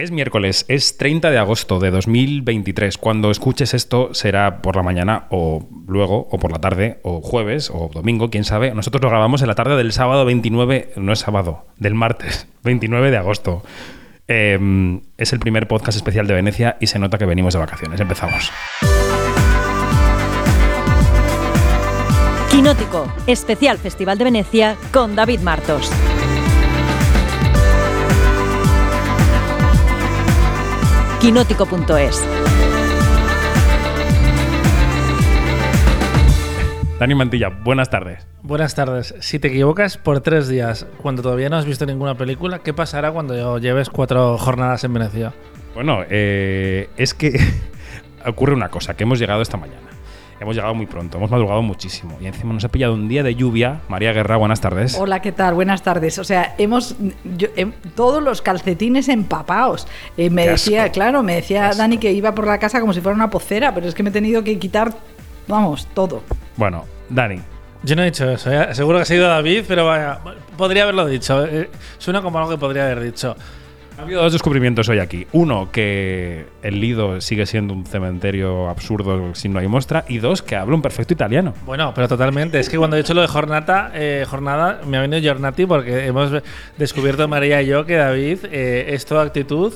Es miércoles, es 30 de agosto de 2023. Cuando escuches esto será por la mañana o luego, o por la tarde, o jueves, o domingo, quién sabe. Nosotros lo grabamos en la tarde del sábado 29, no es sábado, del martes 29 de agosto. Eh, es el primer podcast especial de Venecia y se nota que venimos de vacaciones. Empezamos. Quinótico, especial Festival de Venecia con David Martos. Quinótico.es Dani Mantilla, buenas tardes. Buenas tardes. Si te equivocas por tres días, cuando todavía no has visto ninguna película, ¿qué pasará cuando lleves cuatro jornadas en Venecia? Bueno, eh, es que ocurre una cosa, que hemos llegado esta mañana. Hemos llegado muy pronto, hemos madrugado muchísimo y encima nos ha pillado un día de lluvia. María Guerra, buenas tardes. Hola, ¿qué tal? Buenas tardes. O sea, hemos yo- em, todos los calcetines empapados. Eh, me Qué decía, asco. claro, me decía Dani que iba por la casa como si fuera una pocera, pero es que me he tenido que quitar, vamos, todo. Bueno, Dani, Yo no he dicho eso, ¿eh? seguro que ha sido David, pero vaya, podría haberlo dicho. eh, Suena como algo que podría haber dicho. Ha habido dos descubrimientos hoy aquí. Uno, que el Lido sigue siendo un cementerio absurdo si no hay muestra. Y dos, que habla un perfecto italiano. Bueno, pero totalmente. Es que cuando he dicho lo de jornata, eh, jornada, me ha venido Giornati porque hemos descubierto María y yo que David eh, es toda actitud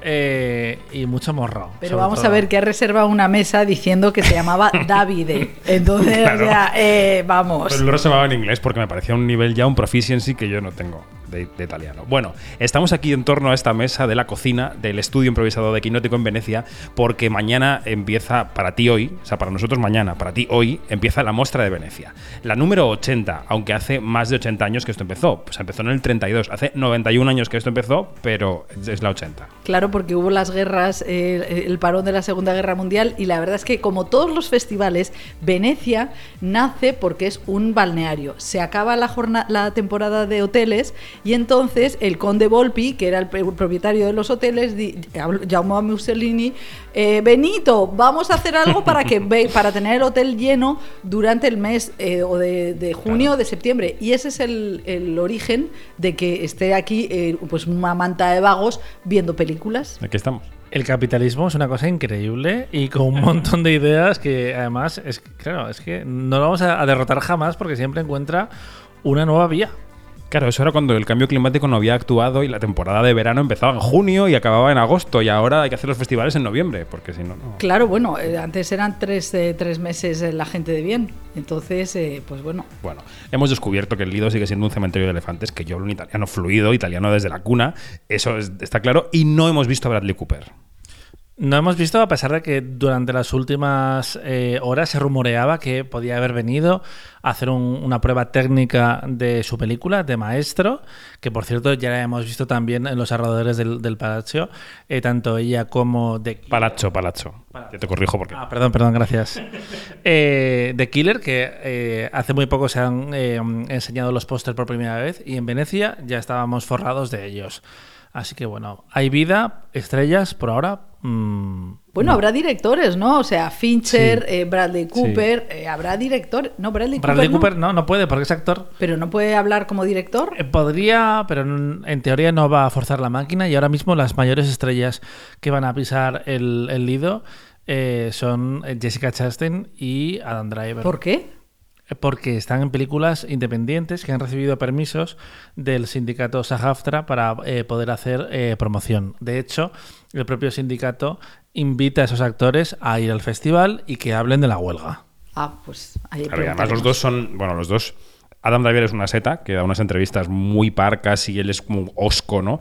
eh, y mucho morro. Pero vamos todo. a ver que ha reservado una mesa diciendo que se llamaba Davide. Entonces, Claro. o sea, eh, vamos. Pero lo reservaba en inglés porque me parecía un nivel ya, un proficiency que yo no tengo de, italiano. Bueno, estamos aquí en torno a esta mesa de la cocina del estudio improvisado de Quinótico en Venecia porque mañana empieza, para ti hoy, o sea, para nosotros mañana, para ti hoy, empieza la muestra de Venecia. La número 80, aunque hace más de 80 años que esto empezó. Pues empezó en el 32, hace 91 años que esto empezó, pero es la 80. Claro, porque hubo las guerras, eh, el parón de la Segunda Guerra Mundial y la verdad es que como todos los festivales, Venecia nace porque es un balneario. Se acaba la, jorna- la temporada de hoteles y entonces el conde Volpi, que era el propietario de los hoteles, llamó a Mussolini, eh, Benito, vamos a hacer algo para, que, para tener el hotel lleno durante el mes eh, o de, de junio o de septiembre. Y ese es el, el origen de que esté aquí eh, pues una manta de vagos viendo películas. Aquí estamos. El capitalismo es una cosa increíble y con un montón de ideas que además es claro, es que no lo vamos a, a derrotar jamás porque siempre encuentra una nueva vía. Claro, eso era cuando el cambio climático no había actuado y la temporada de verano empezaba en junio y acababa en agosto y ahora hay que hacer los festivales en noviembre porque si no, no. Claro, bueno, eh, antes eran tres, eh, tres meses eh, la gente de bien. Entonces, eh, pues bueno. Bueno, hemos descubierto que el Lido sigue siendo un cementerio de elefantes, que yo hablo un italiano fluido, italiano desde la cuna, eso es- está claro, y no hemos visto a Bradley Cooper. No hemos visto, a pesar de que durante las últimas eh, horas se rumoreaba que podía haber venido a hacer un- una prueba técnica de su película, de Maestro, que por cierto ya la hemos visto también en los alrededores del, del Palacio, eh, tanto ella como de Palazzo, Palazzo. Ya te corrijo porque... Ah, perdón, perdón, gracias. Eh, The Killer, que eh, hace muy poco se han enseñado los pósters por primera vez y en Venecia ya estábamos forrados de ellos. Así que bueno, hay vida, estrellas por ahora. Bueno, no. habrá directores, ¿no? O sea, Fincher, Sí. eh, Bradley Cooper, eh, habrá director. No, Bradley, Bradley Cooper, Cooper no, no puede porque es actor. Pero no puede hablar como director. Eh, Podría, pero en, en teoría no va a forzar la máquina y ahora mismo las mayores estrellas que van a pisar el, el lido son Jessica Chastain y Adam Driver. ¿Por qué? Porque están en películas independientes que han recibido permisos del sindicato SAG-AFTRA para eh, poder hacer eh, promoción. De hecho, el propio sindicato invita a esos actores a ir al festival y que hablen de la huelga. Ah, pues ahí Claro, además los dos son, bueno, los dos... Adam Driver es una seta que da unas entrevistas muy parcas y él es como osco, ¿no?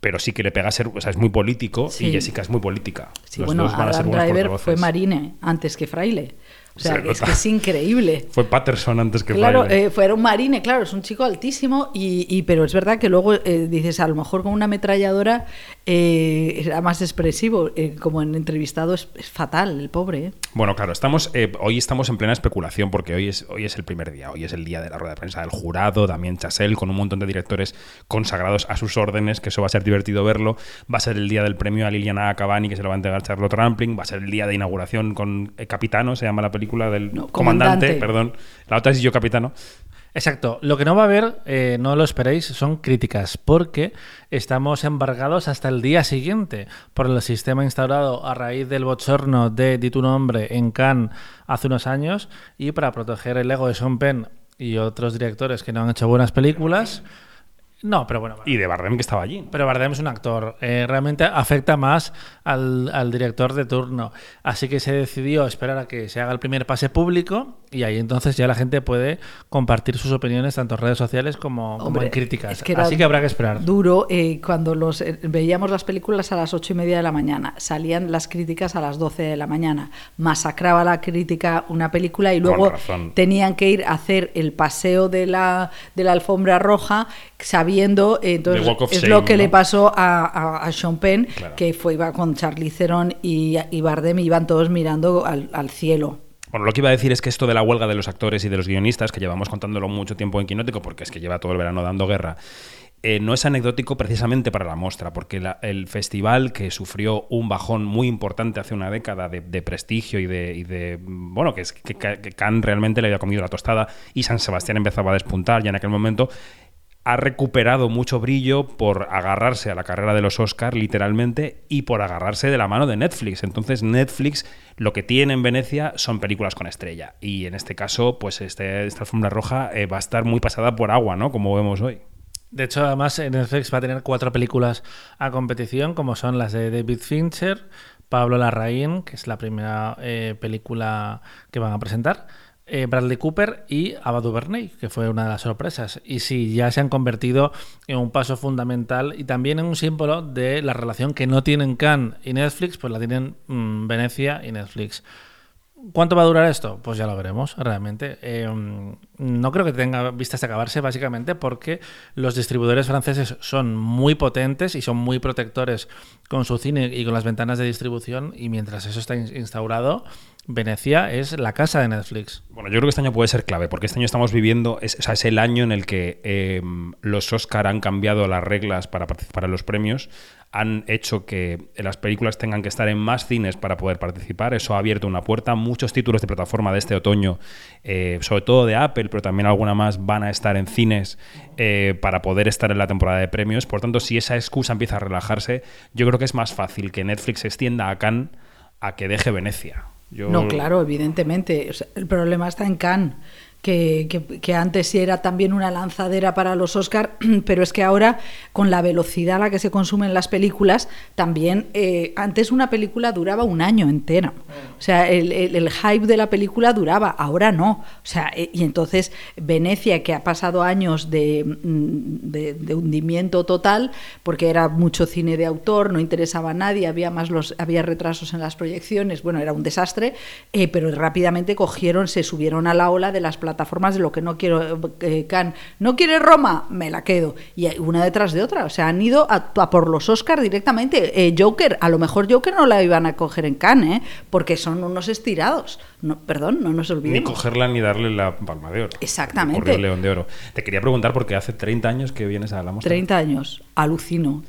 Pero sí que le pega a ser, o sea, es muy político Sí. y Jessica es muy política. Sí, Los bueno, dos van a ser Adam Driver fue marine antes que fraile. O sea, Se es que es increíble. Fue Patterson antes que Claro, eh, fue un marine, claro, es un chico altísimo, y, y- pero es verdad que luego eh, dices, a lo mejor con una ametralladora eh, era más expresivo, como en entrevistado es, es fatal, el pobre. Bueno, claro, estamos, hoy estamos en plena especulación porque hoy es, hoy es el primer día, hoy es el día de la rueda de prensa del jurado, Damien Chazelle, con un montón de directores consagrados a sus órdenes, que eso va a ser divertido verlo. Va a ser el día del premio a Liliana Cavani, que se lo va a entregar Charlotte Rampling. Va a ser el día de inauguración con Capitano, se llama la película del No, comandante, Comandante. perdón. La otra es Yo Capitano. Exacto. Lo que no va a haber, eh, no lo esperéis, son críticas, porque estamos embargados hasta el día siguiente por el sistema instaurado a raíz del bochorno de Di tu nombre en Cannes hace unos años y para proteger el ego de Sean Penn y otros directores que no han hecho buenas películas. No, pero bueno. Y de Bardem que estaba allí. Pero Bardem es un actor. Eh, realmente afecta más al, al director de turno. Así que se decidió esperar a que se haga el primer pase público y ahí entonces ya la gente puede compartir sus opiniones tanto en redes sociales como, como Hombre, en críticas. es que Así que habrá que esperar. Duro eh, cuando los eh, veíamos las películas a las ocho y media de la mañana, salían las críticas a las 12 de la mañana, masacraba la crítica una película y luego tenían que ir a hacer el paseo de la, de la alfombra roja sabiendo, eh, entonces es Shame, lo que ¿no? le pasó a, a, a Sean Penn, Claro. que fue iba con Charlie Theron y, y Bardem, iban todos mirando al, al cielo. Bueno, lo que iba a decir es que esto de la huelga de los actores y de los guionistas, que llevamos contándolo mucho tiempo en Quinótico, porque es que lleva todo el verano dando guerra, eh, no es anecdótico precisamente para la muestra, porque la- el festival que sufrió un bajón muy importante hace una década de, de prestigio y de, y de, bueno, que, es, que, que Cannes realmente le había comido la tostada y San Sebastián empezaba a despuntar ya en aquel momento, ha recuperado mucho brillo por agarrarse a la carrera de los Oscars, literalmente, y por agarrarse de la mano de Netflix. Entonces, Netflix lo que tiene en Venecia son películas con estrella. Y en este caso, pues este, esta alfombra roja eh, va a estar muy pasada por agua, ¿no? Como vemos hoy. De hecho, además, eh, Netflix va a tener cuatro películas a competición, como son las de David Fincher, Pablo Larraín, que es la primera eh, película que van a presentar, eh, Bradley Cooper y Ava DuVernay, que fue una de las sorpresas. Y sí, ya se han convertido en un paso fundamental y también en un símbolo de la relación que no tienen Cannes y Netflix, pues la tienen mm, Venecia y Netflix. ¿Cuánto va a durar esto? Pues ya lo veremos, realmente. Eh, no creo que tenga vistas de acabarse, básicamente porque los distribuidores franceses son muy potentes y son muy protectores con su cine y con las ventanas de distribución, y mientras eso está in- instaurado, Venecia es la casa de Netflix. Bueno, yo creo que este año puede ser clave, porque este año estamos viviendo, es, o sea, es el año en el que eh, los Oscar han cambiado las reglas para participar en los premios, han hecho que las películas tengan que estar en más cines para poder participar, eso ha abierto una puerta, muchos títulos de plataforma de este otoño, eh, sobre todo de Apple, pero también alguna más, van a estar en cines eh, para poder estar en la temporada de premios, por tanto, si esa excusa empieza a relajarse, yo creo que es más fácil que Netflix extienda a Cannes a que deje Venecia. No, claro, evidentemente. El problema está en Cannes, que, que- que antes era también una lanzadera para los Oscar, pero es que ahora, con la velocidad a la que se consumen las películas, también eh, antes una película duraba un año entero. O sea, el, el- el hype de la película duraba, ahora no. O sea, eh, y entonces Venecia, que ha pasado años de, mm, de- de hundimiento total, porque era mucho cine de autor, no interesaba a nadie, había más los, había retrasos en las proyecciones, bueno, era un desastre, eh, pero rápidamente cogieron, se subieron a la ola de las plataformas de lo que no quiero eh, Cannes. ¿No quiere Roma? Me la quedo. Y una detrás de otra. O sea, han ido a, a por los Oscars directamente. Eh, Joker, a lo mejor Joker no la iban a coger en Cannes, ¿eh? porque son unos estirados. No, perdón, no nos Ni olvidemos. cogerla ni darle la palma de oro. Exactamente. Corrió el León de Oro. Te quería preguntar porque hace 30 años que vienes a la muestra. 30 años, alucino.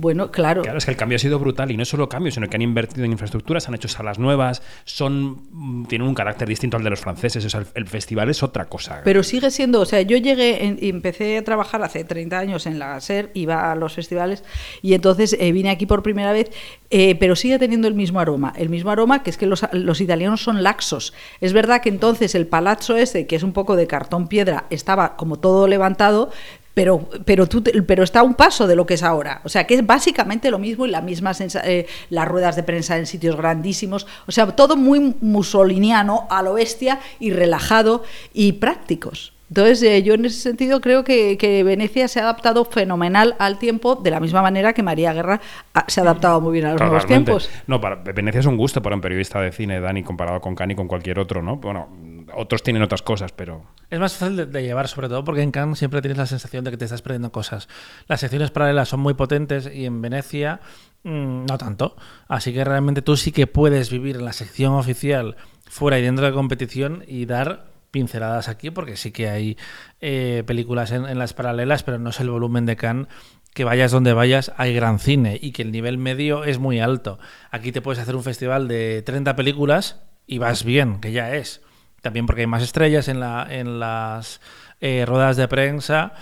Bueno, claro. Claro, es que el cambio ha sido brutal y no solo cambio, sino que han invertido en infraestructuras, han hecho salas nuevas, son mm, tienen un carácter distinto al de los franceses. O sea, el, el festival es otra cosa. Pero sigue siendo, o sea, yo llegué en- y empecé a trabajar hace 30 años en la SER, iba a los festivales y entonces eh, vine aquí por primera vez, eh, pero sigue teniendo el mismo aroma. El mismo aroma que es que los, los italianos son laxos. Es verdad que entonces el palazzo ese, que es un poco de cartón piedra, estaba como todo levantado. Pero, pero, tú te- pero está a un paso de lo que es ahora. O sea, que es básicamente lo mismo y la misma eh, las ruedas de prensa en sitios grandísimos. O sea, todo muy musoliniano, a lo bestia y relajado y prácticos. Entonces, eh, yo en ese sentido creo que, que Venecia se ha adaptado fenomenal al tiempo, de la misma manera que María Guerra ha- se ha adaptado muy bien a los nuevos tiempos. No, para, Venecia es un gusto para un periodista de cine, Dani, comparado con Cani y con cualquier otro, ¿no? Bueno, otros tienen otras cosas, pero. Es más fácil de, llevar, sobre todo porque en Cannes siempre tienes la sensación de que te estás perdiendo cosas. Las secciones paralelas son muy potentes y en Venecia mm, no tanto. Así que realmente tú sí que puedes vivir en la sección oficial fuera y dentro de competición y dar pinceladas aquí porque sí que hay eh, películas en, en las paralelas, pero no es el volumen de Cannes que vayas donde vayas, hay gran cine y que el nivel medio es muy alto. Aquí te puedes hacer un festival de 30 películas y vas bien, que ya es. También porque hay más estrellas en, la, en las eh, ruedas de prensa.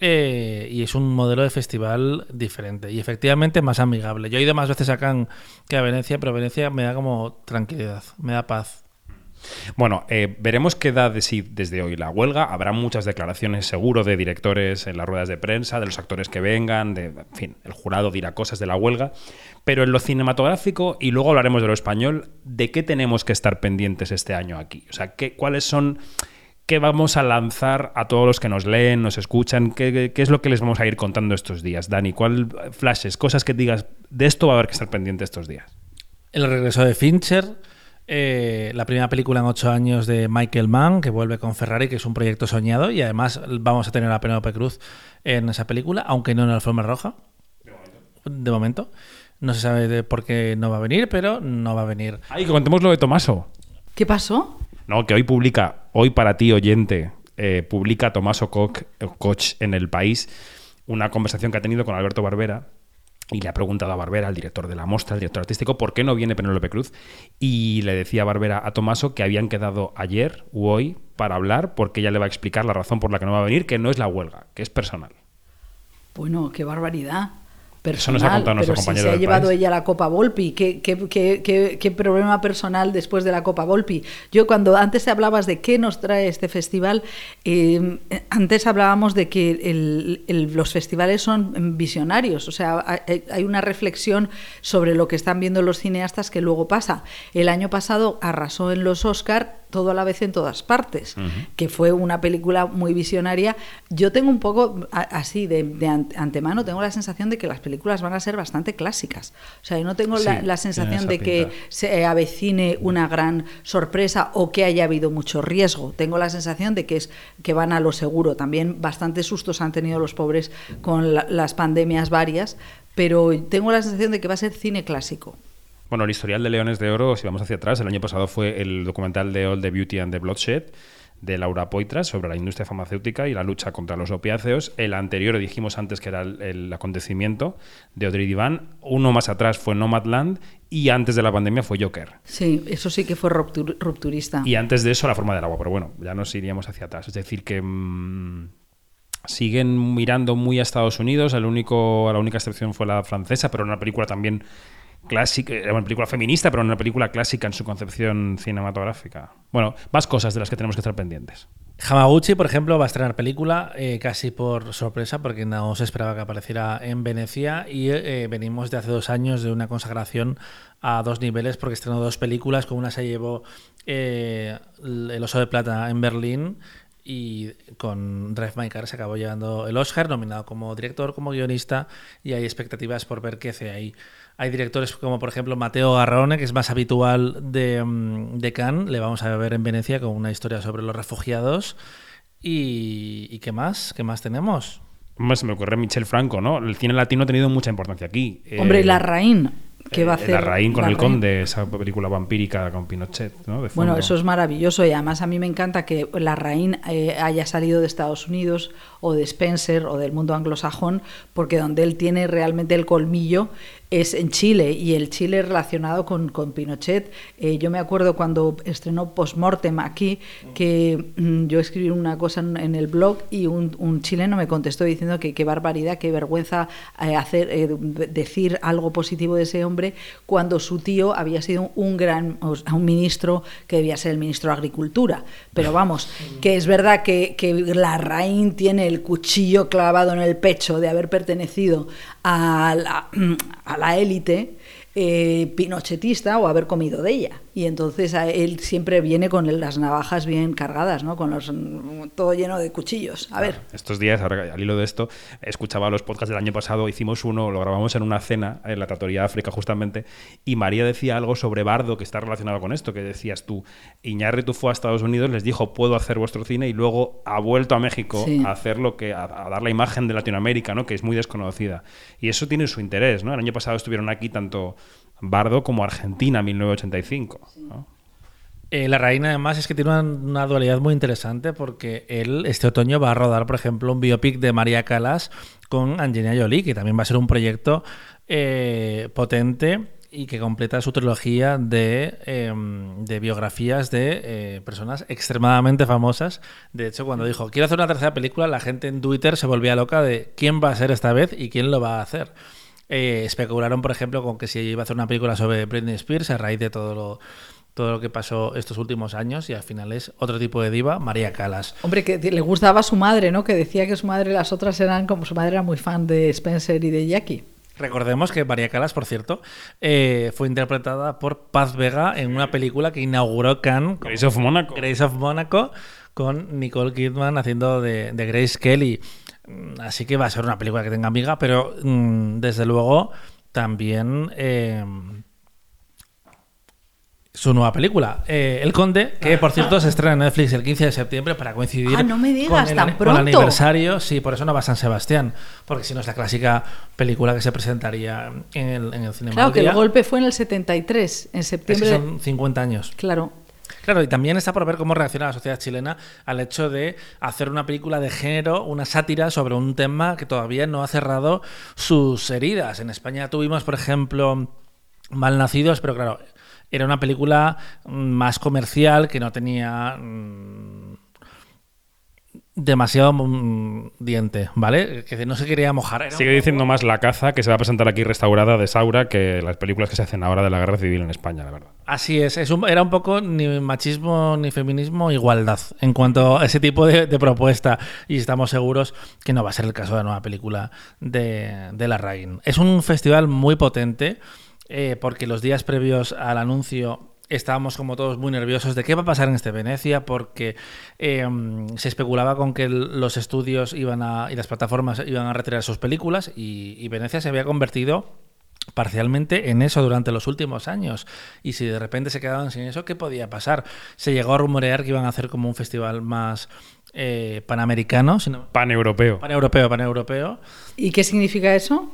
eh, y es un modelo de festival diferente y efectivamente más amigable. Yo he ido más veces a Cannes que a Venecia, pero Venecia me da como tranquilidad, me da paz. Bueno, eh, veremos qué da de sí desde hoy la huelga. Habrá muchas declaraciones seguro de directores en las ruedas de prensa, de los actores que vengan, de, en fin, el jurado dirá cosas de la huelga. Pero en lo cinematográfico, y luego hablaremos de lo español, ¿de qué tenemos que estar pendientes este año aquí? O sea, ¿qué, ¿cuáles son... ¿Qué vamos a lanzar a todos los que nos leen, nos escuchan? ¿Qué, es lo que les vamos a ir contando estos días? Dani, ¿cuál flashes, cosas que digas, de esto va a haber que estar pendiente estos días? El regreso de Fincher, eh, la primera película en ocho años de Michael Mann, que vuelve con Ferrari, que es un proyecto soñado, y además vamos a tener a Penélope Cruz en esa película, aunque no en la alfombra roja. De momento. No se sabe de por qué no va a venir, pero no va a venir. Ay, que contemos lo de Tomaso. ¿Qué pasó? No, que hoy publica, hoy para ti, oyente, eh, publica Tomaso Koch, Koch en El País una conversación que ha tenido con Alberto Barbera y le ha preguntado a Barbera, el director de la mostra, el director artístico, por qué no viene Penélope Cruz. Y le decía a Barbera a Tomaso que habían quedado ayer u hoy para hablar porque ella le va a explicar la razón por la que no va a venir, que no es la huelga, que es personal. Bueno, qué barbaridad. Eso nos ha contado nuestro pero si se ha llevado país. ella la Copa Volpi, ¿qué, qué, qué- qué- qué problema personal después de la Copa Volpi? Yo cuando antes hablabas de qué nos trae este festival, eh, antes hablábamos de que el- el- los festivales son visionarios, o sea, hay, hay una reflexión sobre lo que están viendo los cineastas que luego pasa. El año pasado arrasó en los Oscar todo a la vez en todas partes, que fue una película muy visionaria. Yo tengo un poco a- así de, de ante- antemano, tengo la sensación de que las películas van a ser bastante clásicas. O sea, yo no tengo Sí, la, sensación de que se avecine una gran sorpresa o que haya habido mucho riesgo. Tengo la sensación de que es que van a lo seguro. También bastantes sustos han tenido los pobres con la- las pandemias varias, pero tengo la sensación de que va a ser cine clásico. Bueno, el historial de Leones de Oro, si vamos hacia atrás, el año pasado fue el documental de All the Beauty and the Bloodshed de Laura Poitras sobre la industria farmacéutica y la lucha contra los opiáceos. El anterior, dijimos antes que era el, el acontecimiento de Audrey Divan. Uno más atrás fue Nomadland y antes de la pandemia fue Joker. Sí, eso sí que fue ruptur- rupturista. Y antes de eso, La forma del agua. Pero bueno, ya nos iríamos hacia atrás. Es decir, que mm, siguen mirando muy a Estados Unidos. El único, la única excepción fue la francesa, pero una película también clásica, era una película feminista, pero una película clásica en su concepción cinematográfica. Bueno, más cosas de las que tenemos que estar pendientes. Hamaguchi, por ejemplo, va a estrenar película eh, casi por sorpresa, porque no se esperaba que apareciera en Venecia. Y eh, venimos de hace dos años de una consagración a dos niveles, porque estrenó dos películas. Con una se llevó eh, El Oso de Plata en Berlín. Y con Drive My Car se acabó llevando el Oscar, nominado como director, como guionista, y hay expectativas por ver qué hace ahí. Hay directores como, por ejemplo, Mateo Garrone, que es más habitual de, mm, de Cannes, le vamos a ver en Venecia con una historia sobre los refugiados. ¿Y, y qué más? ¿Qué más tenemos? Hombre, se me ocurre Michel Franco, ¿no? El cine latino ha tenido mucha importancia aquí. Hombre, Eh, la Raín, que va a eh, hacer. Larraín con el Larraín. conde, esa película vampírica con Pinochet, ¿no? De Bueno, eso es maravilloso y además a mí me encanta que la Raín eh, haya salido de Estados Unidos o de Spencer o del mundo anglosajón, porque donde él tiene realmente el colmillo es en Chile y el Chile relacionado con, con Pinochet. Eh, yo me acuerdo cuando estrenó Postmortem aquí que mm, yo escribí una cosa en, en el blog y un, un chileno me contestó diciendo que qué barbaridad, qué vergüenza eh, hacer eh, decir algo positivo de ese hombre cuando su tío había sido un gran un ministro que debía ser el ministro de Agricultura. Pero vamos, que es verdad que, que la Raín tiene el cuchillo clavado en el pecho de haber pertenecido a la, a la élite eh, pinochetista o haber comido de ella. Y entonces a él siempre viene con las navajas bien cargadas, ¿no? Con los, mm, todo lleno de cuchillos. A ver. Estos días, ahora, al hilo de esto, escuchaba los podcasts del año pasado, hicimos uno, lo grabamos en una cena en la Tratoría de África justamente, y María decía algo sobre Bardo que está relacionado con esto, que decías tú, Iñárritu fue a Estados Unidos, les dijo, puedo hacer vuestro cine, y luego ha vuelto a México Sí. a hacer lo que, a, a dar la imagen de Latinoamérica, ¿no? que es muy desconocida. Y eso tiene su interés, ¿no? El año pasado estuvieron aquí tanto Bardo como Argentina, 1985. ¿no? Eh, la reina además es que tiene una, una dualidad muy interesante porque él este otoño va a rodar, por ejemplo, un biopic de María Calas con Angelina Jolie, que también va a ser un proyecto eh, potente y que completa su trilogía de, em, de biografías de eh, personas extremadamente famosas. De hecho, cuando dijo, quiero hacer una tercera película, la gente en Twitter se volvía loca de quién va a ser esta vez y quién lo va a hacer. Eh, especularon, por ejemplo, con que si iba a hacer una película sobre Britney Spears a raíz de todo lo, todo lo que pasó estos últimos años y al final es otro tipo de diva, María Calas. Hombre, que le gustaba a su madre, ¿no? Que decía que su madre, las otras eran como su madre era muy fan de Spencer y de Jackie. Recordemos que María Calas, por cierto, eh, fue interpretada por Paz Vega en una película que inauguró Cannes. Grace of Monaco. Grace of Monaco, con Nicole Kidman haciendo de, de Grace Kelly. Mm, Así que va a ser una película que tenga amiga, pero mm, desde luego también eh, su nueva película, eh, El Conde, que por cierto se estrena en Netflix el 15 de septiembre para coincidir Ah, no me digas, con, el, tan con el pronto. aniversario. Sí, por eso no va a San Sebastián, porque si no es la clásica película que se presentaría en el, en el Cinema Claro que el golpe fue en el 73, en Es que septiembre. son 50 años. Claro. Claro, y también está por ver cómo reacciona la sociedad chilena al hecho de hacer una película de género, una sátira sobre un tema que todavía no ha cerrado sus heridas. En España tuvimos, por ejemplo, Malnacidos, pero claro, era una película mm, más comercial que no tenía mm, demasiado mm, diente, ¿vale? Que no se quería mojar. Era Sigue un- diciendo más La Caza, que se va a presentar aquí restaurada de Saura, que las películas que se hacen ahora de la guerra civil en España, la verdad. Así es, es un- era un poco ni machismo ni feminismo, igualdad en cuanto a ese tipo de, de propuesta. Y estamos seguros que no va a ser el caso de la nueva película de, de La Rain. Es un festival muy potente eh, porque los días previos al anuncio estábamos como todos muy nerviosos de qué va a pasar en este Venecia porque eh, se especulaba con que los estudios iban a, y las plataformas iban a retirar sus películas y, y Venecia se había convertido parcialmente en eso durante los últimos años. Y si de repente se quedaban sin eso, ¿qué podía pasar? Se llegó a rumorear que iban a hacer como un festival más eh, panamericano, sino Pan-europeo. paneuropeo, paneuropeo. ¿Y qué significa eso?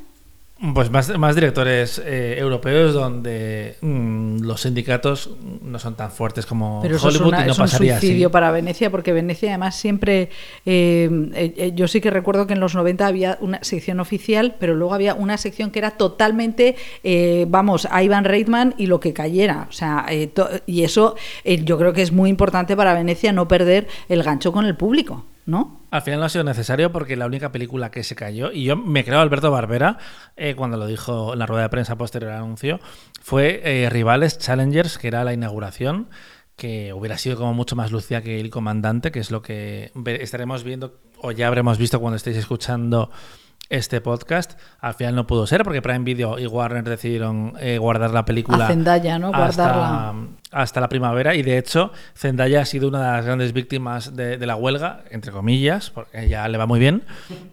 Pues más, más directores eh, europeos donde mm, los sindicatos no son tan fuertes como Pero eso es, Hollywood una- y no es un pasaría así. suicidio para Venecia, porque Venecia además siempre... eh, eh, eh, yo sí que recuerdo que en los 90 había una sección oficial, pero luego había una sección que era totalmente, eh, vamos, a Ivan Reitman y lo que cayera. O sea, eh, y eso eh, yo creo que es muy importante para Venecia no perder el gancho con el público, ¿no? Al final no ha sido necesario porque la única película que se cayó, y yo me creo Alberto Barbera eh, cuando lo dijo en la rueda de prensa posterior al anuncio, fue eh, Rivales Challengers, que era la inauguración, que hubiera sido como mucho más lucida que El Comandante, que es lo que estaremos viendo o ya habremos visto cuando estéis escuchando este podcast. Al final no pudo ser porque Prime Video y Warner decidieron eh, guardar la película A Zendaya, ¿no? Guardarla. hasta, hasta la primavera y de hecho Zendaya ha sido una de las grandes víctimas de, de la huelga, entre comillas, porque ya le va muy bien,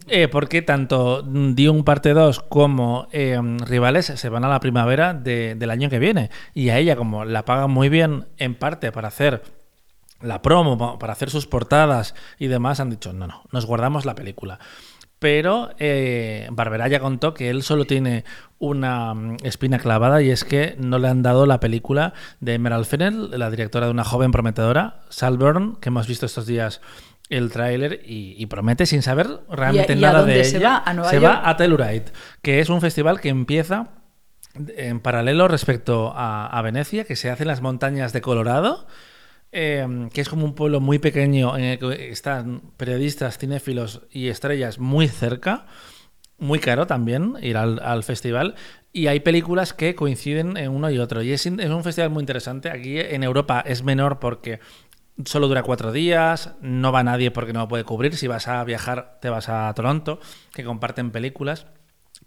eh, porque tanto Dune parte 2 como eh, Rivales se van a la primavera de- del año que viene y a ella como la pagan muy bien en parte para hacer la promo, pa- para hacer sus portadas y demás, han dicho, no, no, nos guardamos la película. Pero eh, Barbera ya contó que él solo tiene una mm, espina clavada y es que no le han dado la película de Emerald Fennell, la directora de una joven prometedora, Salburn, que hemos visto estos días el tráiler y, y promete sin saber realmente ¿Y a- y a nada dónde de se ella. va? ¿A Nueva se York? va a Telluride, que es un festival que empieza en paralelo respecto a, a Venecia, que se hace en las montañas de Colorado, eh, que es como un pueblo muy pequeño en el que están periodistas, cinéfilos y estrellas muy cerca. Muy caro también ir al, al festival. Y hay películas que coinciden en uno y otro. Y es, es un festival muy interesante. Aquí en Europa es menor porque solo dura cuatro días, no va nadie porque no lo puede cubrir. Si vas a viajar, te vas a Toronto, que comparten películas.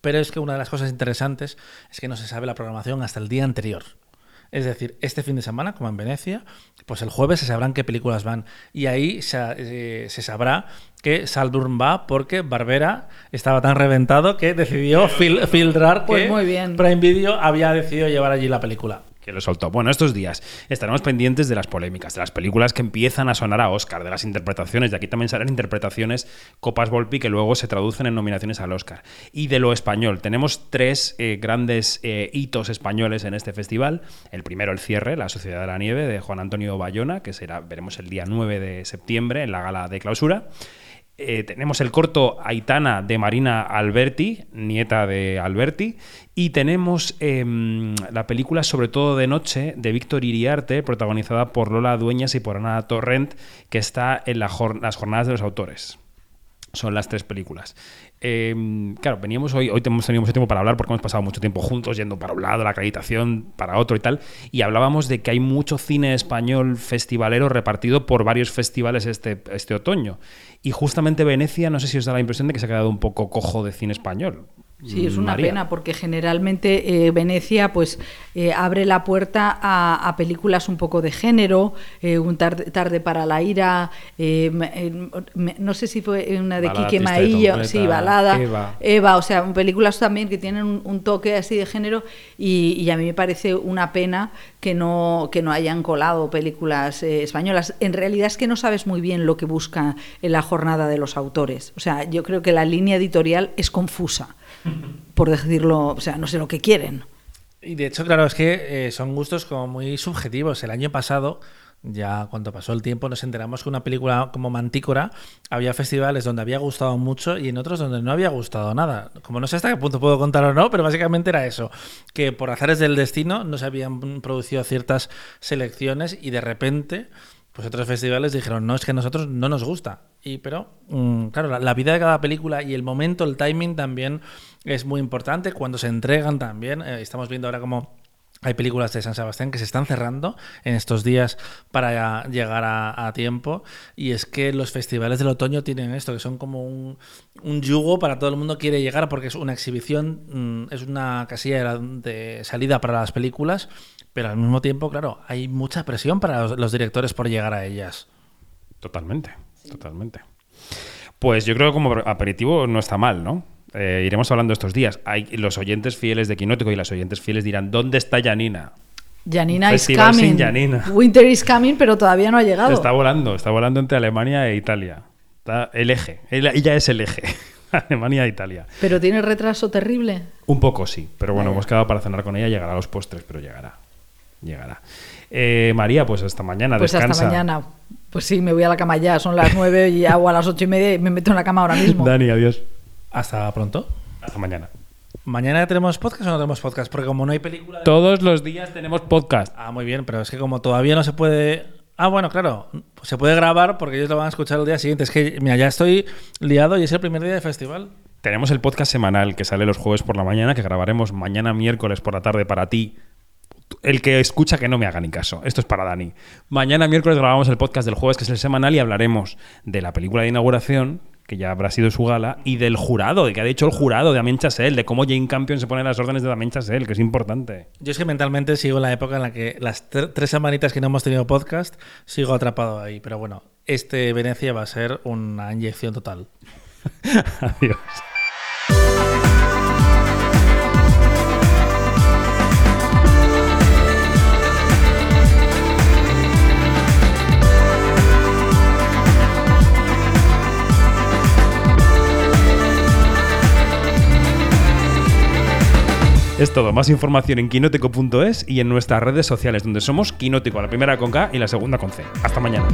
Pero es que una de las cosas interesantes es que no se sabe la programación hasta el día anterior. Es decir, este fin de semana, como en Venecia, pues el jueves se sabrán qué películas van. Y ahí se, eh, se sabrá que Salburn va porque Barbera estaba tan reventado que decidió fil- filtrar Pues que muy bien. Prime Video había decidido llevar allí la película. Que lo soltó. Bueno, estos días estaremos pendientes de las polémicas, de las películas que empiezan a sonar a Oscar, de las interpretaciones, de aquí también salen interpretaciones Copas Volpi que luego se traducen en nominaciones al Oscar. Y de lo español, tenemos tres eh, grandes eh, hitos españoles en este festival. El primero, el cierre, La Sociedad de la Nieve, de Juan Antonio Bayona, que será, veremos el día 9 de septiembre en la gala de clausura. Eh, tenemos el corto Aitana de Marina Alberti, nieta de Alberti, y tenemos em, la película Sobre todo de noche de Víctor Iriarte, protagonizada por Lola Dueñas y por Ana Torrent, que está en las jornadas de los autores. Son las tres películas. Em, claro, veníamos hoy, hoy hemos tenido mucho tiempo para hablar porque hemos pasado mucho tiempo juntos, yendo para un lado, la acreditación para otro y tal, y hablábamos de que hay mucho cine español festivalero repartido por varios festivales este, este otoño. Y justamente Venecia, no sé si os da la impresión de que se ha quedado un poco cojo de cine español. Sí, es una pena porque generalmente eh, Venecia pues eh, abre la puerta a, películas un poco de género, eh, un tarde, para la ira, no sé si fue una de Quique Maillo, sí, balada, Eva. o sea, películas también que tienen un, toque así de género y, a mí me parece una pena que no, que no hayan colado películas españolas. En realidad es que no sabes muy bien lo que busca en la jornada de los autores. O sea, yo creo que la línea editorial es confusa por decirlo, o sea, no sé lo que quieren. Y de hecho, claro, es que eh, son gustos como muy subjetivos. El año pasado, ya cuando pasó el tiempo, nos enteramos que una película como Mantícora había festivales donde había gustado mucho y en otros donde no había gustado nada. Como no sé hasta qué punto puedo contar o no, pero básicamente era eso, que por azares del destino no se habían producido ciertas selecciones y de repente pues otros festivales dijeron, no, es que a nosotros no nos gusta. Y pero, mm, claro, la, vida de cada película y el momento, el timing también es muy importante. Cuando se entregan también, eh, estamos viendo ahora como hay películas de San Sebastián que se están cerrando en estos días para llegar a, tiempo. Y es que los festivales del otoño tienen esto, que son como un, yugo para todo el mundo quiere llegar porque es una exhibición, mm, es una casilla de salida para las películas pero al mismo tiempo, claro, hay mucha presión para los, directores por llegar a ellas. Totalmente, totalmente. Pues yo creo que como aperitivo no está mal, ¿no? Eh, iremos hablando estos días. Hay los oyentes fieles de Quinótico y las oyentes fieles dirán, ¿dónde está Janina? Janina is coming. Winter is coming, pero todavía no ha llegado. Está volando, está volando entre Alemania e Italia. Está el eje. Ella es el eje. Alemania e Italia. ¿Pero tiene retraso terrible? Un poco sí, pero bueno, hemos quedado para cenar con ella, llegará a los postres, pero llegará llegará. Eh, María, pues hasta mañana. Pues hasta mañana. Pues sí, me voy a la cama ya. Son las nueve y hago a las ocho y media y me meto en la cama ahora mismo. Dani, adiós. Hasta pronto. Hasta mañana. ¿Mañana tenemos podcast o no tenemos podcast? Porque como no hay película... Todos los días tenemos podcast. Ah, muy bien, pero es que como todavía no se puede... Ah, bueno, claro, se puede grabar porque ellos lo van a escuchar el día siguiente. Es que, mira, ya estoy liado y es el primer día de festival. Tenemos el podcast semanal que sale los jueves por la mañana, que grabaremos mañana miércoles por la tarde para ti el que escucha que no me haga ni caso. Esto es para Dani. Mañana miércoles grabamos el podcast del jueves, que es el semanal, y hablaremos de la película de inauguración, que ya habrá sido su gala, y del jurado, de que ha dicho el jurado de Damien Chazelle, de cómo Jane Campion se pone las órdenes de Damien Chazelle, que es importante. Yo es que mentalmente sigo en la época en la que las tres semanitas que no hemos tenido podcast, sigo atrapado ahí. Pero bueno, este Venecia va a ser una inyección total. Adiós. Es todo. Más información en quinótico.es y en nuestras redes sociales, donde somos Quinótico, la primera con K y la segunda con C. Hasta mañana.